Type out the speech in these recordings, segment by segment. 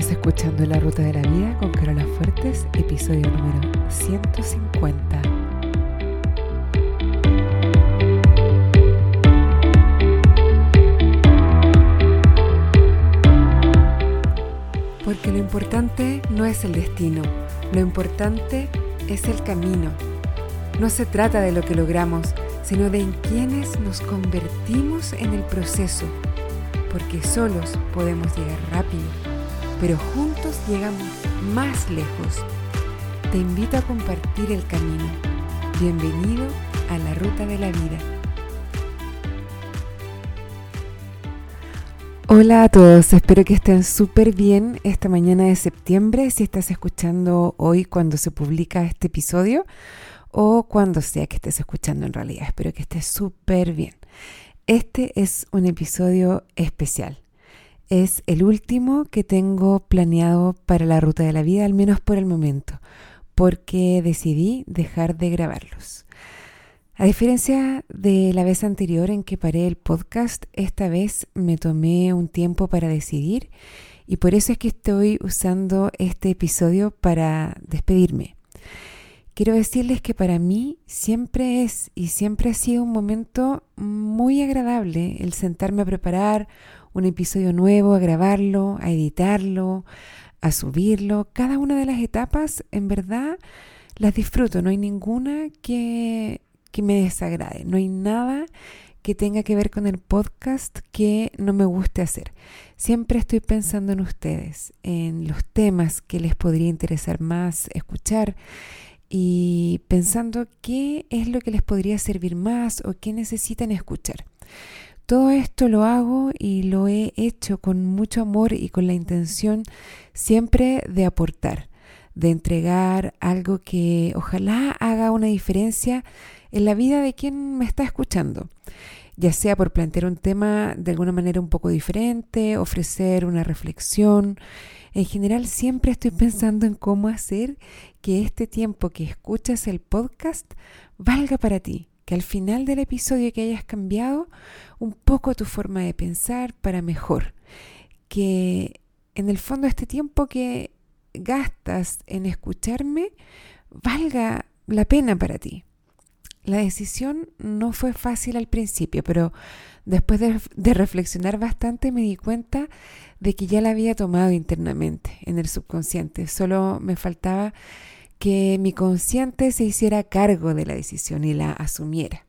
Estás escuchando La Ruta de la Vida con Carola Fuertes, episodio número 150. Porque lo importante no es el destino, lo importante es el camino. No se trata de lo que logramos, sino de en quienes nos convertimos en el proceso, porque solos podemos llegar rápido pero juntos llegamos más lejos. Te invito a compartir el camino. Bienvenido a la ruta de la vida. Hola a todos, espero que estén súper bien esta mañana de septiembre, si estás escuchando hoy cuando se publica este episodio o cuando sea que estés escuchando en realidad. Espero que estés súper bien. Este es un episodio especial es el último que tengo planeado para la ruta de la vida, al menos por el momento, porque decidí dejar de grabarlos. A diferencia de la vez anterior en que paré el podcast, esta vez me tomé un tiempo para decidir y por eso es que estoy usando este episodio para despedirme. Quiero decirles que para mí siempre es y siempre ha sido un momento muy agradable el sentarme a preparar un episodio nuevo, a grabarlo, a editarlo, a subirlo. Cada una de las etapas, en verdad, las disfruto. No hay ninguna que, que me desagrade. No hay nada que tenga que ver con el podcast que no me guste hacer. Siempre estoy pensando en ustedes, en los temas que les podría interesar más escuchar y pensando qué es lo que les podría servir más o qué necesitan escuchar. Todo esto lo hago y lo he hecho con mucho amor y con la intención siempre de aportar, de entregar algo que ojalá haga una diferencia en la vida de quien me está escuchando, ya sea por plantear un tema de alguna manera un poco diferente, ofrecer una reflexión. En general siempre estoy pensando en cómo hacer que este tiempo que escuchas el podcast valga para ti, que al final del episodio que hayas cambiado un poco tu forma de pensar para mejor, que en el fondo este tiempo que gastas en escucharme valga la pena para ti. La decisión no fue fácil al principio, pero después de, reflexionar bastante me di cuenta de que ya la había tomado internamente en el subconsciente. Solo me faltaba que mi consciente se hiciera cargo de la decisión y la asumiera.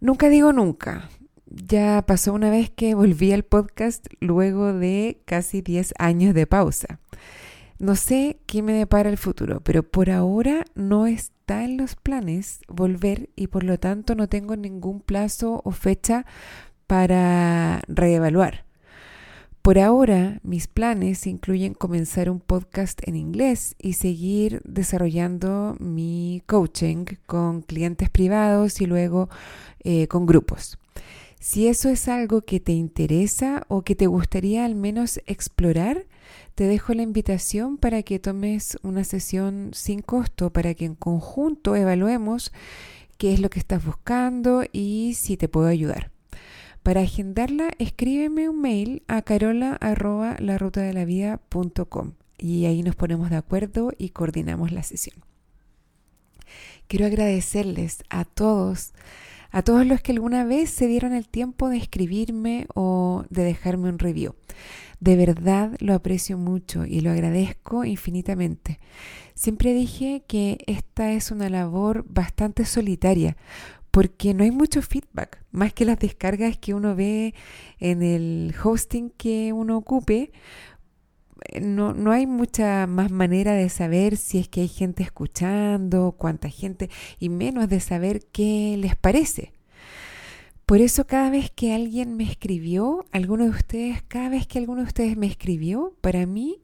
Nunca digo nunca. Ya pasó una vez que volví al podcast luego de casi 10 años de pausa. No sé qué me depara el futuro, pero por ahora no está en los planes volver y por lo tanto no tengo ningún plazo o fecha para reevaluar. Por ahora, mis planes incluyen comenzar un podcast en inglés y seguir desarrollando mi coaching con clientes privados y luego eh, con grupos. Si eso es algo que te interesa o que te gustaría al menos explorar, te dejo la invitación para que tomes una sesión sin costo para que en conjunto evaluemos qué es lo que estás buscando y si te puedo ayudar. Para agendarla, escríbeme un mail a carola.larutadelavida.com y ahí nos ponemos de acuerdo y coordinamos la sesión. Quiero agradecerles a todos, a todos los que alguna vez se dieron el tiempo de escribirme o de dejarme un review. De verdad lo aprecio mucho y lo agradezco infinitamente. Siempre dije que esta es una labor bastante solitaria, porque no hay mucho feedback, más que las descargas que uno ve en el hosting que uno ocupe. No, no hay mucha más manera de saber si es que hay gente escuchando, cuánta gente, y menos de saber qué les parece. Por eso cada vez que alguien me escribió, alguno de ustedes, cada vez que alguno de ustedes me escribió, para mí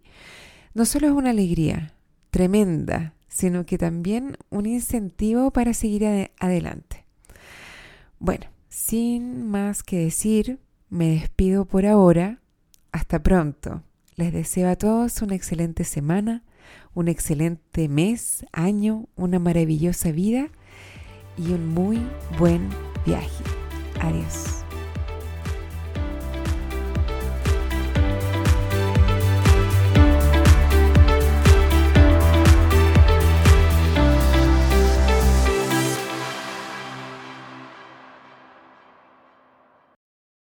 no solo es una alegría tremenda, sino que también un incentivo para seguir adelante. Bueno, sin más que decir, me despido por ahora. Hasta pronto. Les deseo a todos una excelente semana, un excelente mes, año, una maravillosa vida y un muy buen viaje. Adiós.